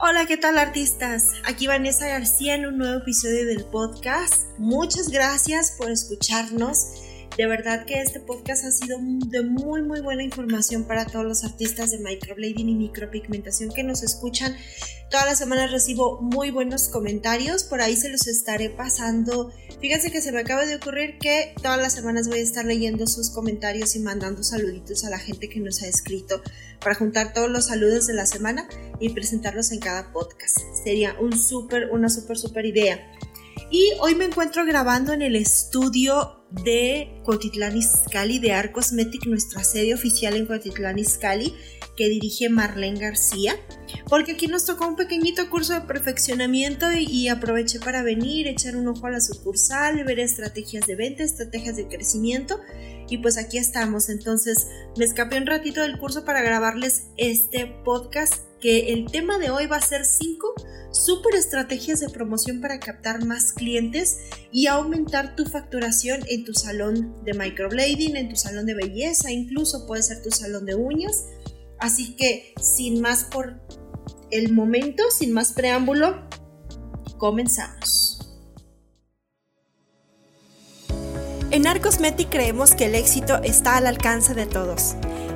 Hola, ¿qué tal artistas? Aquí Vanessa García en un nuevo episodio del podcast. Muchas gracias por escucharnos. De verdad que este podcast ha sido de muy muy buena información para todos los artistas de microblading y micropigmentación que nos escuchan. Todas las semanas recibo muy buenos comentarios, por ahí se los estaré pasando. Fíjense que se me acaba de ocurrir que todas las semanas voy a estar leyendo sus comentarios y mandando saluditos a la gente que nos ha escrito para juntar todos los saludos de la semana y presentarlos en cada podcast. Sería un súper, una súper, súper idea. Y hoy me encuentro grabando en el estudio de Cotitlán Izcalli, de Art Cosmetic, nuestra sede oficial en Cotitlán Izcalli, que dirige Marlene García, porque aquí nos tocó un pequeñito curso de perfeccionamiento y, aproveché para venir, echar un ojo a la sucursal, ver estrategias de venta, estrategias de crecimiento y pues aquí estamos. Entonces me escapé un ratito del curso para grabarles este podcast que el tema de hoy va a ser 5 super estrategias de promoción para captar más clientes y aumentar tu facturación en tu salón de microblading, en tu salón de belleza, incluso puede ser tu salón de uñas. Así que sin más por el momento, sin más preámbulo, comenzamos. En Arcosmetic creemos que el éxito está al alcance de todos.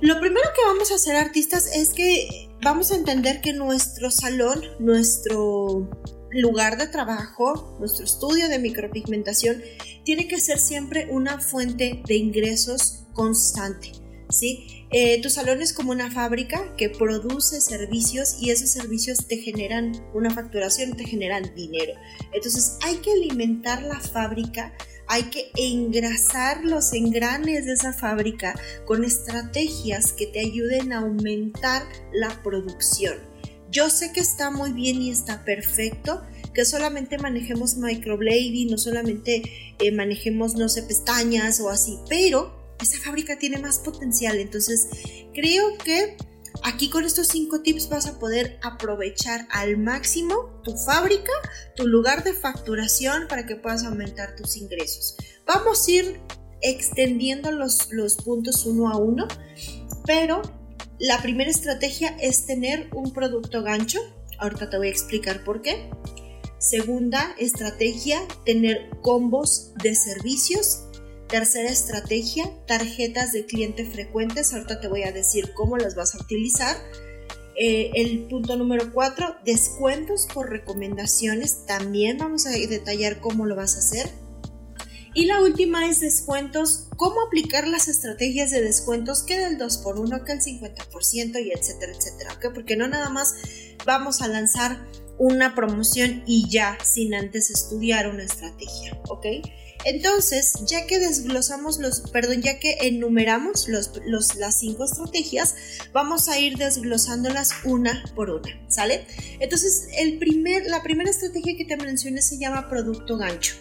lo primero que vamos a hacer artistas es que vamos a entender que nuestro salón, nuestro lugar de trabajo, nuestro estudio de micropigmentación, tiene que ser siempre una fuente de ingresos constante. ¿sí? Eh, tu salón es como una fábrica que produce servicios y esos servicios te generan una facturación, te generan dinero. Entonces hay que alimentar la fábrica hay que engrasar los engranes de esa fábrica con estrategias que te ayuden a aumentar la producción. Yo sé que está muy bien y está perfecto, que solamente manejemos microblading, no solamente eh, manejemos, no sé, pestañas o así, pero esa fábrica tiene más potencial. Entonces, creo que Aquí con estos cinco tips vas a poder aprovechar al máximo tu fábrica, tu lugar de facturación para que puedas aumentar tus ingresos. Vamos a ir extendiendo los, los puntos uno a uno, pero la primera estrategia es tener un producto gancho. Ahorita te voy a explicar por qué. Segunda estrategia, tener combos de servicios Tercera estrategia, tarjetas de cliente frecuentes. Ahorita te voy a decir cómo las vas a utilizar. Eh, el punto número cuatro, descuentos por recomendaciones. También vamos a detallar cómo lo vas a hacer. Y la última es descuentos, cómo aplicar las estrategias de descuentos que del 2x1, que el 50% y etcétera, etcétera. Porque no nada más vamos a lanzar una promoción y ya sin antes estudiar una estrategia, ¿ok? Entonces, ya que desglosamos los, perdón, ya que enumeramos los, las cinco estrategias, vamos a ir desglosándolas una por una, ¿sale? Entonces, el primer, la primera estrategia que te mencioné se llama producto gancho.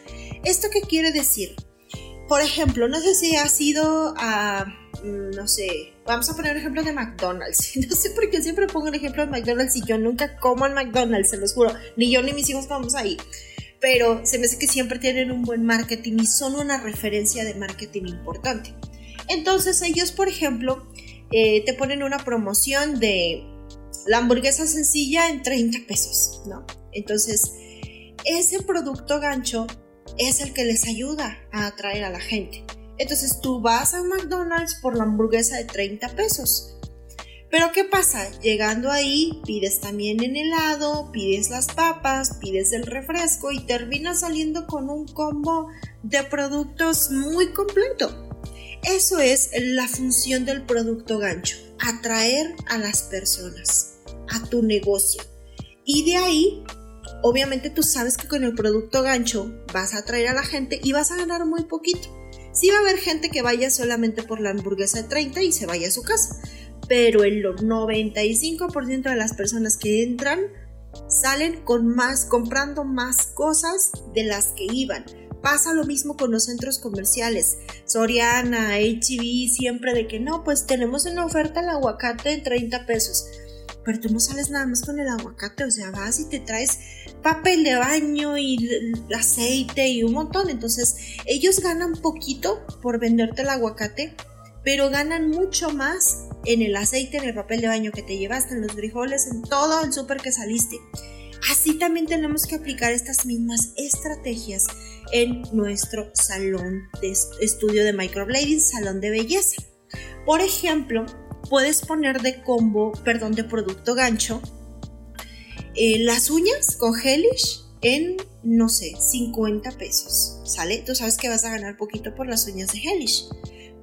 ¿Esto qué quiere decir? Por ejemplo, no sé si has ido a, mm, no sé, vamos a poner un ejemplo de McDonald's. No sé por qué siempre pongo el ejemplo de McDonald's y yo nunca como en McDonald's, se los juro. Ni yo ni mis hijos vamos ahí pero se me hace que siempre tienen un buen marketing y son una referencia de marketing importante. Entonces ellos, por ejemplo, eh, te ponen una promoción de la hamburguesa sencilla en 30 pesos, ¿no? Entonces, ese producto gancho es el que les ayuda a atraer a la gente. Entonces tú vas a McDonald's por la hamburguesa de 30 pesos pero ¿qué pasa? Llegando ahí, pides también en helado, pides las papas, pides el refresco y terminas saliendo con un combo de productos muy completo. Eso es la función del producto gancho, atraer a las personas, a tu negocio. Y de ahí, obviamente tú sabes que con el producto gancho vas a atraer a la gente y vas a ganar muy poquito. Sí va a haber gente que vaya solamente por la hamburguesa de 30 y se vaya a su casa pero el 95% de las personas que entran salen con más, comprando más cosas de las que iban. Pasa lo mismo con los centros comerciales. Soriana, HB, siempre de que no, pues tenemos en oferta el aguacate en 30 pesos. Pero tú no sales nada más con el aguacate, o sea, vas y te traes papel de baño y aceite y un montón. Entonces, ellos ganan poquito por venderte el aguacate, pero ganan mucho más en el aceite, en el papel de baño que te llevaste, en los frijoles, en todo el súper que saliste. Así también tenemos que aplicar estas mismas estrategias en nuestro salón de estudio de microblading, salón de belleza. Por ejemplo, puedes poner de combo, perdón, de producto gancho, eh, las uñas con Hellish en, no sé, 50 pesos, ¿sale? Tú sabes que vas a ganar poquito por las uñas de Hellish,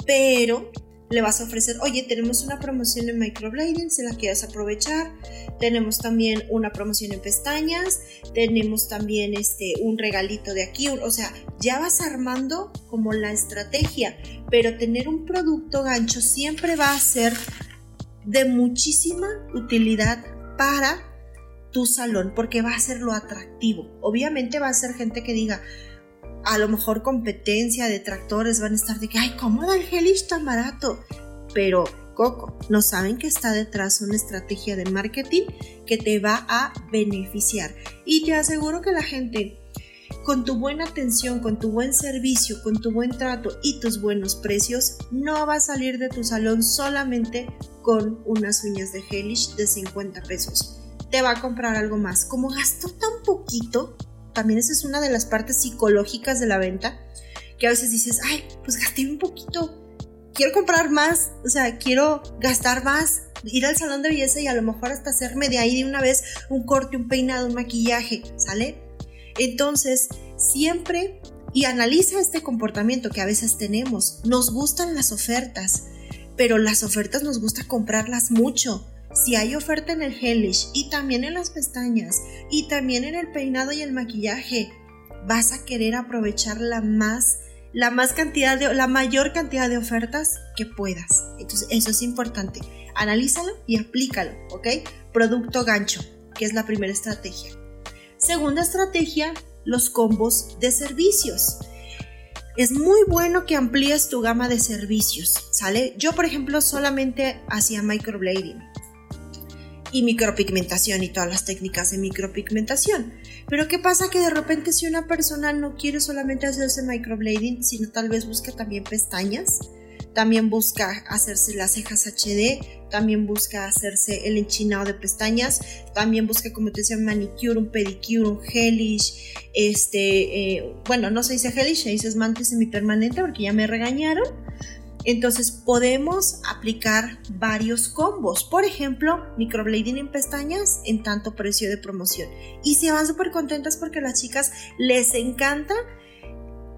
pero le vas a ofrecer, oye, tenemos una promoción en microblading, si la quieres aprovechar, tenemos también una promoción en pestañas, tenemos también este, un regalito de aquí, o sea, ya vas armando como la estrategia, pero tener un producto gancho siempre va a ser de muchísima utilidad para tu salón, porque va a ser lo atractivo. Obviamente va a ser gente que diga, a lo mejor competencia, detractores van a estar de que, ay, ¿cómo da el Hellish tan barato? Pero, Coco, no saben que está detrás una estrategia de marketing que te va a beneficiar. Y te aseguro que la gente, con tu buena atención, con tu buen servicio, con tu buen trato y tus buenos precios, no va a salir de tu salón solamente con unas uñas de Hellish de 50 pesos. Te va a comprar algo más. Como gastó tan poquito, también esa es una de las partes psicológicas de la venta, que a veces dices, ay, pues gasté un poquito, quiero comprar más, o sea, quiero gastar más, ir al salón de belleza y a lo mejor hasta hacerme de ahí de una vez un corte, un peinado, un maquillaje, ¿sale? Entonces, siempre y analiza este comportamiento que a veces tenemos. Nos gustan las ofertas, pero las ofertas nos gusta comprarlas mucho. Si hay oferta en el Hellish y también en las pestañas y también en el peinado y el maquillaje, vas a querer aprovechar la más la más cantidad de la mayor cantidad de ofertas que puedas. Entonces, eso es importante. Analízalo y aplícalo, ¿ok? Producto gancho, que es la primera estrategia. Segunda estrategia, los combos de servicios. Es muy bueno que amplíes tu gama de servicios, ¿sale? Yo, por ejemplo, solamente hacía microblading y micropigmentación y todas las técnicas de micropigmentación. Pero ¿qué pasa? Que de repente si una persona no quiere solamente hacerse microblading, sino tal vez busca también pestañas, también busca hacerse las cejas HD, también busca hacerse el enchinado de pestañas, también busca, como te decía, manicure, un pedicure, un gelish, este, eh, bueno, no se dice gelish, se dice esmalte semipermanente porque ya me regañaron entonces podemos aplicar varios combos. Por ejemplo, microblading en pestañas en tanto precio de promoción. Y se van súper contentas porque a las chicas les encanta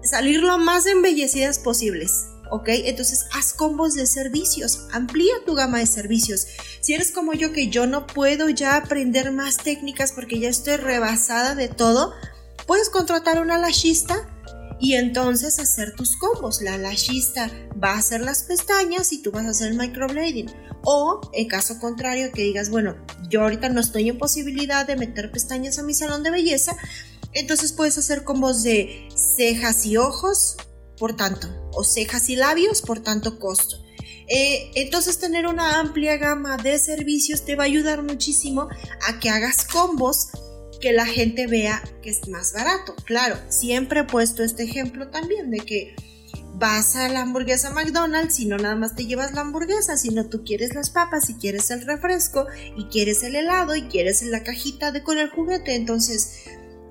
salir lo más embellecidas posibles. ¿ok? Entonces haz combos de servicios, amplía tu gama de servicios. Si eres como yo que yo no puedo ya aprender más técnicas porque ya estoy rebasada de todo, puedes contratar una lashista y entonces hacer tus combos. La lashista va a hacer las pestañas y tú vas a hacer el microblading. O en caso contrario, que digas, bueno, yo ahorita no estoy en posibilidad de meter pestañas a mi salón de belleza, entonces puedes hacer combos de cejas y ojos, por tanto, o cejas y labios, por tanto costo. Eh, entonces tener una amplia gama de servicios te va a ayudar muchísimo a que hagas combos que la gente vea que es más barato. Claro, siempre he puesto este ejemplo también de que vas a la hamburguesa McDonald's y no nada más te llevas la hamburguesa, sino tú quieres las papas y quieres el refresco y quieres el helado y quieres la cajita de con el juguete. Entonces,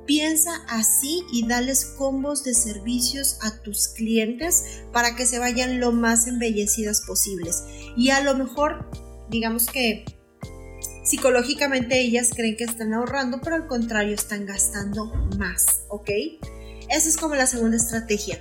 piensa así y dales combos de servicios a tus clientes para que se vayan lo más embellecidas posibles. Y a lo mejor, digamos que psicológicamente ellas creen que están ahorrando, pero al contrario están gastando más, ¿ok? Esa es como la segunda estrategia.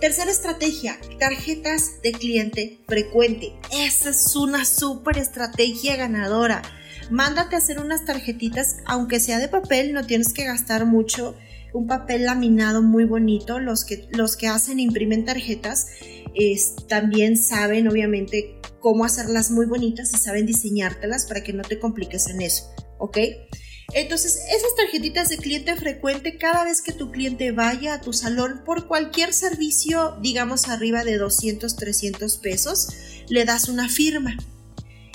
Tercera estrategia, tarjetas de cliente frecuente. Esa es una súper estrategia ganadora. Mándate a hacer unas tarjetitas, aunque sea de papel, no tienes que gastar mucho. Un papel laminado muy bonito. Los que, los que hacen, imprimen tarjetas, también saben obviamente cómo hacerlas muy bonitas y saben diseñártelas para que no te compliques en eso, ¿ok? Entonces, esas tarjetitas de cliente frecuente, cada vez que tu cliente vaya a tu salón por cualquier servicio, digamos arriba de 200, 300 pesos, le das una firma.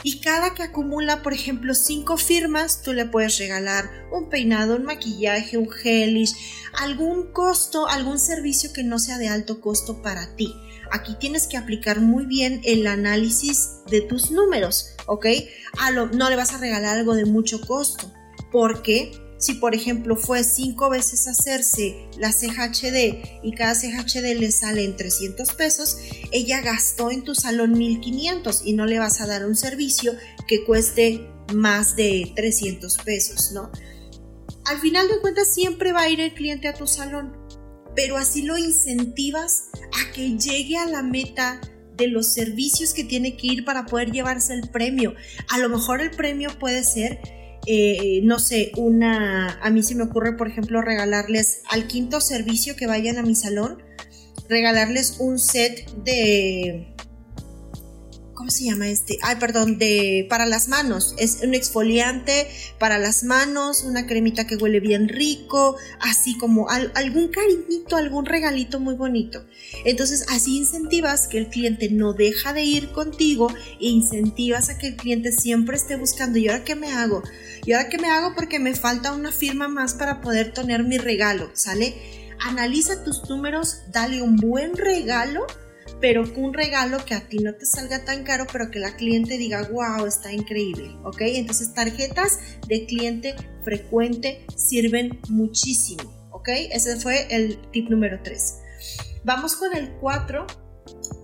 Y cada que acumula, por ejemplo, cinco firmas, tú le puedes regalar un peinado, un maquillaje, un gelish, algún costo, algún servicio que no sea de alto costo para ti. Aquí tienes que aplicar muy bien el análisis de tus números, ¿ok? no le vas a regalar algo de mucho costo porque si por ejemplo fue cinco veces hacerse la ceja HD y cada ceja HD le sale en 300 pesos, ella gastó en tu salón 1500 y no le vas a dar un servicio que cueste más de 300 pesos, ¿no? Al final de cuentas siempre va a ir el cliente a tu salón, pero así lo incentivas a que llegue a la meta de los servicios que tiene que ir para poder llevarse el premio. A lo mejor el premio puede ser eh, no sé, una, a mí se me ocurre, por ejemplo, regalarles al quinto servicio que vayan a mi salón, regalarles un set de, ¿cómo se llama este? Ay, perdón, de para las manos. Es un exfoliante para las manos, una cremita que huele bien rico, así como algún cariñito, algún regalito muy bonito. Entonces, así incentivas que el cliente no deja de ir contigo e incentivas a que el cliente siempre esté buscando, ¿y ahora qué me hago? ¿Y ahora qué me hago? Porque me falta una firma más para poder tener mi regalo, ¿sale? Analiza tus números, dale un buen regalo pero un regalo que a ti no te salga tan caro, pero que la cliente diga, wow, está increíble, ¿ok? Entonces tarjetas de cliente frecuente sirven muchísimo, ¿ok? Ese fue el tip número 3. Vamos con el 4,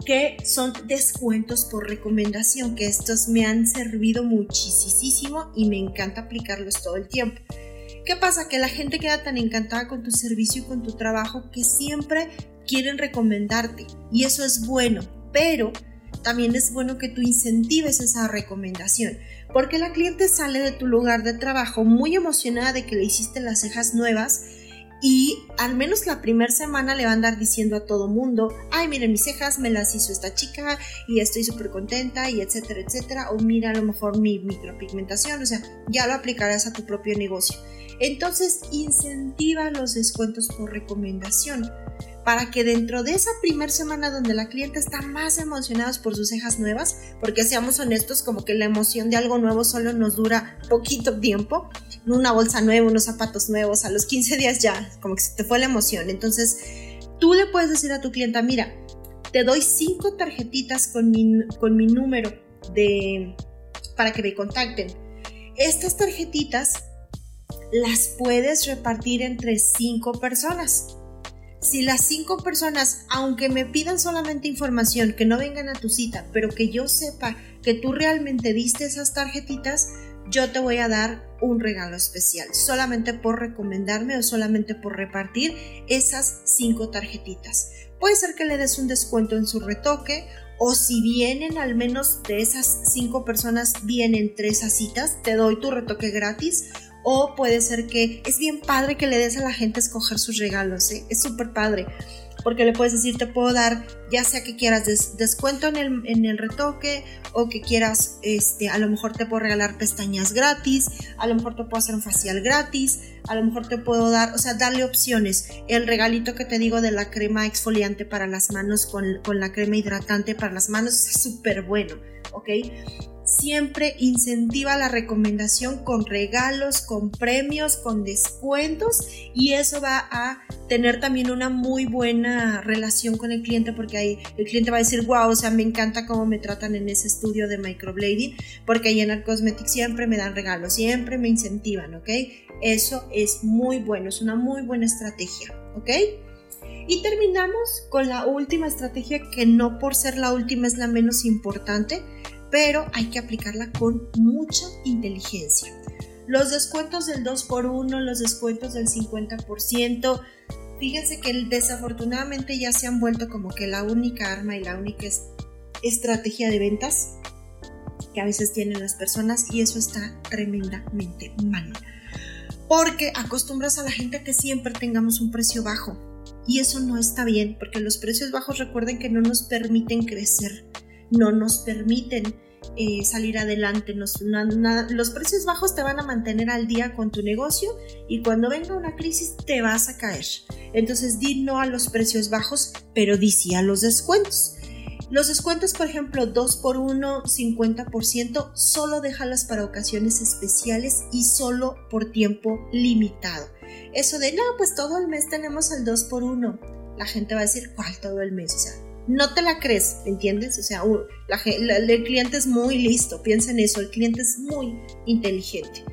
que son descuentos por recomendación, que estos me han servido muchísimo y me encanta aplicarlos todo el tiempo. ¿Qué pasa? Que la gente queda tan encantada con tu servicio y con tu trabajo que siempre quieren recomendarte y eso es bueno, pero también es bueno que tú incentives esa recomendación, porque la cliente sale de tu lugar de trabajo muy emocionada de que le hiciste las cejas nuevas y al menos la primera semana le va a andar diciendo a todo mundo, ay, miren mis cejas, me las hizo esta chica y estoy súper contenta y etcétera, etcétera, o mira a lo mejor mi micropigmentación, o sea, ya lo aplicarás a tu propio negocio. Entonces, incentiva los descuentos por recomendación para que dentro de esa primera semana donde la cliente está más emocionada por sus cejas nuevas, porque seamos honestos, como que la emoción de algo nuevo solo nos dura poquito tiempo, una bolsa nueva, unos zapatos nuevos, a los 15 días ya, como que se te fue la emoción. Entonces, tú le puedes decir a tu clienta, mira, te doy cinco tarjetitas con mi, con mi número de, para que me contacten. Estas tarjetitas las puedes repartir entre cinco personas si las cinco personas, aunque me pidan solamente información, que no vengan a tu cita, pero que yo sepa que tú realmente diste esas tarjetitas, yo te voy a dar un regalo especial, solamente por recomendarme o solamente por repartir esas cinco tarjetitas. Puede ser que le des un descuento en su retoque o si vienen al menos de esas cinco personas, vienen tres a citas, te doy tu retoque gratis o puede ser que es bien padre que le des a la gente escoger sus regalos, ¿eh? es súper padre. Porque le puedes decir, te puedo dar, ya sea que quieras descuento en el, en el, retoque o que quieras, este, a lo mejor te puedo regalar pestañas gratis, a lo mejor te puedo hacer un facial gratis, a lo mejor te puedo dar, o sea, darle opciones. El regalito que te digo de la crema exfoliante para las manos con, con la crema hidratante para las manos es súper bueno, ¿ok? Siempre incentiva la recomendación con regalos, con premios, con descuentos y eso va a tener también una muy buena relación con el cliente porque ahí el cliente va a decir, wow, o sea, me encanta cómo me tratan en ese estudio de microblading porque ahí en Art Cosmetics siempre me dan regalos, siempre me incentivan, ¿ok? Eso es muy bueno, es una muy buena estrategia, ¿ok? Y terminamos con la última estrategia que no por ser la última es la menos importante, pero hay que aplicarla con mucha inteligencia. Los descuentos del 2x1, los descuentos del 50%, fíjense que desafortunadamente ya se han vuelto como que la única arma y la única estrategia de ventas que a veces tienen las personas y eso está tremendamente mal. Porque acostumbras a la gente a que siempre tengamos un precio bajo y eso no está bien porque los precios bajos recuerden que no nos permiten crecer, no nos permiten eh, salir adelante. los precios bajos te van a mantener al día con tu negocio y cuando venga una crisis te vas a caer. Entonces di no a los precios bajos, pero di sí a los descuentos. Los descuentos, por ejemplo, 2 por 1, 50%, solo déjalas para ocasiones especiales y solo por tiempo limitado. Eso de, no, pues todo el mes tenemos el 2 por 1 la gente va a decir, ¿cuál todo el mes? O sea, no te la crees, ¿entiendes? O sea, el cliente es muy listo, piensa en eso, el cliente es muy inteligente.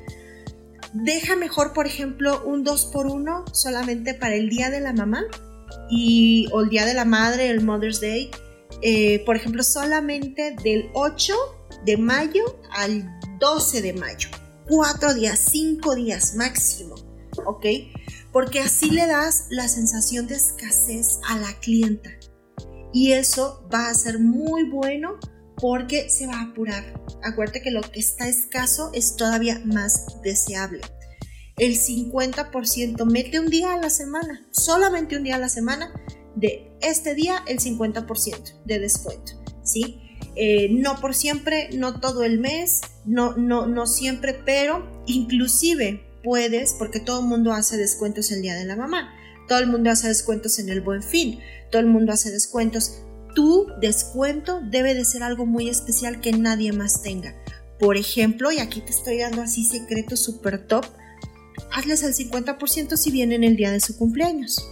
Deja mejor, por ejemplo, un 2 por 1 solamente para el Día de la Mamá y, o el Día de la Madre, el Mother's Day. Eh, por ejemplo, solamente del 8 de mayo al 12 de mayo. Cuatro días, cinco días máximo, ¿ok? porque así le das la sensación de escasez a la clienta. Y eso va a ser muy bueno porque se va a apurar. Acuérdate que lo que está escaso es todavía más deseable. El 50% mete un día a la semana, solamente un día a la semana, de este día el 50% de descuento, ¿sí? Eh, no por siempre, no todo el mes, no, no, no siempre, pero inclusive puedes, porque todo el mundo hace descuentos el día de la mamá, todo el mundo hace descuentos en el buen fin, todo el mundo hace descuentos. Tu descuento debe de ser algo muy especial que nadie más tenga. Por ejemplo, y aquí te estoy dando así secreto super top, hazles el 50% si vienen el día de su cumpleaños.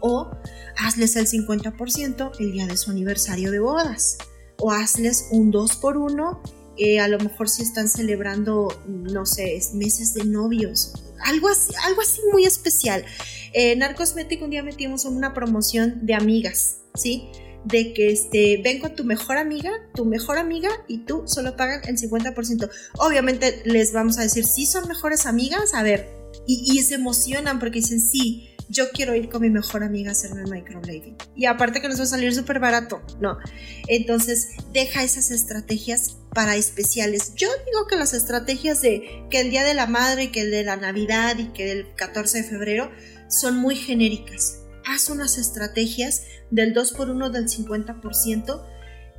O hazles el 50% el día de su aniversario de bodas. O hazles un 2 por 1 eh, a lo mejor si están celebrando, no sé, meses de novios, algo así, algo así muy especial. Eh, un día metimos una promoción de amigas, ¿sí? De que este, ven con tu mejor amiga, tu mejor amiga y tú solo pagan el 50%. Obviamente les vamos a decir, si son mejores amigas, a ver, y, y se emocionan porque dicen, sí, yo quiero ir con mi mejor amiga a hacerme microblading. Y aparte que nos va a salir súper barato, ¿no? Entonces, deja esas estrategias para especiales. Yo digo que las estrategias de que el Día de la Madre y que el de la Navidad y que el 14 de febrero son muy genéricas. Haz unas estrategias del 2x1 del 50%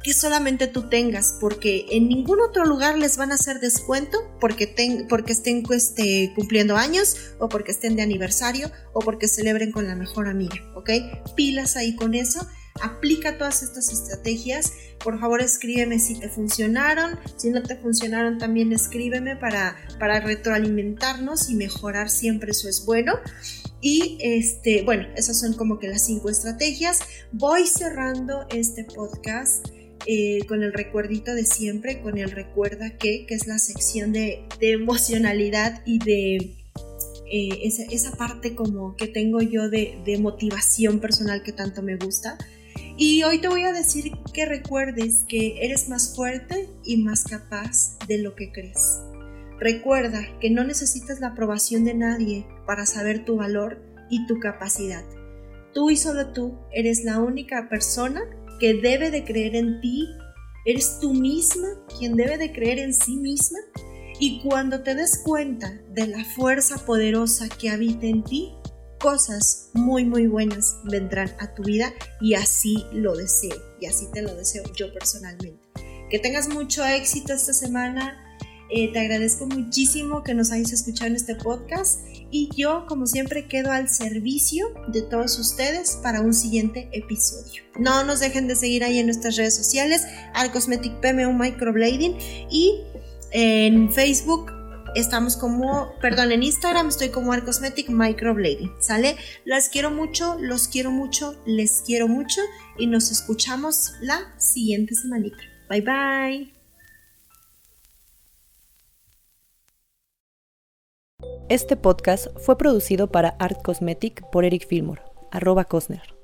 que solamente tú tengas, porque en ningún otro lugar les van a hacer descuento porque, porque estén este, cumpliendo años o porque estén de aniversario o porque celebren con la mejor amiga, ¿ok? Pilas ahí con eso, aplica todas estas estrategias, por favor escríbeme si te funcionaron, si no te funcionaron también escríbeme para, para retroalimentarnos y mejorar siempre, eso es bueno. Y este, bueno, esas son como que las cinco estrategias. Voy cerrando este podcast. Eh, con el recuerdito de siempre, con el recuerda que, que es la sección de, emocionalidad y de eh, esa, parte como que tengo yo de, de motivación personal que tanto me gusta. Y hoy te voy a decir que recuerdes que eres más fuerte y más capaz de lo que crees. Recuerda que no necesitas la aprobación de nadie para saber tu valor y tu capacidad. Tú y solo tú eres la única persona que debe de creer en ti, eres tú misma quien debe de creer en sí misma. Y cuando te des cuenta de la fuerza poderosa que habita en ti, cosas muy muy buenas vendrán a tu vida y así lo deseo y así te lo deseo yo personalmente. Que tengas mucho éxito esta semana eh, te agradezco muchísimo que nos hayas escuchado en este podcast y yo, como siempre, quedo al servicio de todos ustedes para un siguiente episodio. No nos dejen de seguir ahí en nuestras redes sociales, al Cosmetic PMO Microblading y en Facebook estamos como, perdón, en Instagram estoy como Arcosmetic Microblading, ¿sale? Las quiero mucho, los quiero mucho, les quiero mucho y nos escuchamos la siguiente semanita. Bye bye. Este podcast fue producido para Art Cosmetic por Eric Fillmore, arroba Cosner.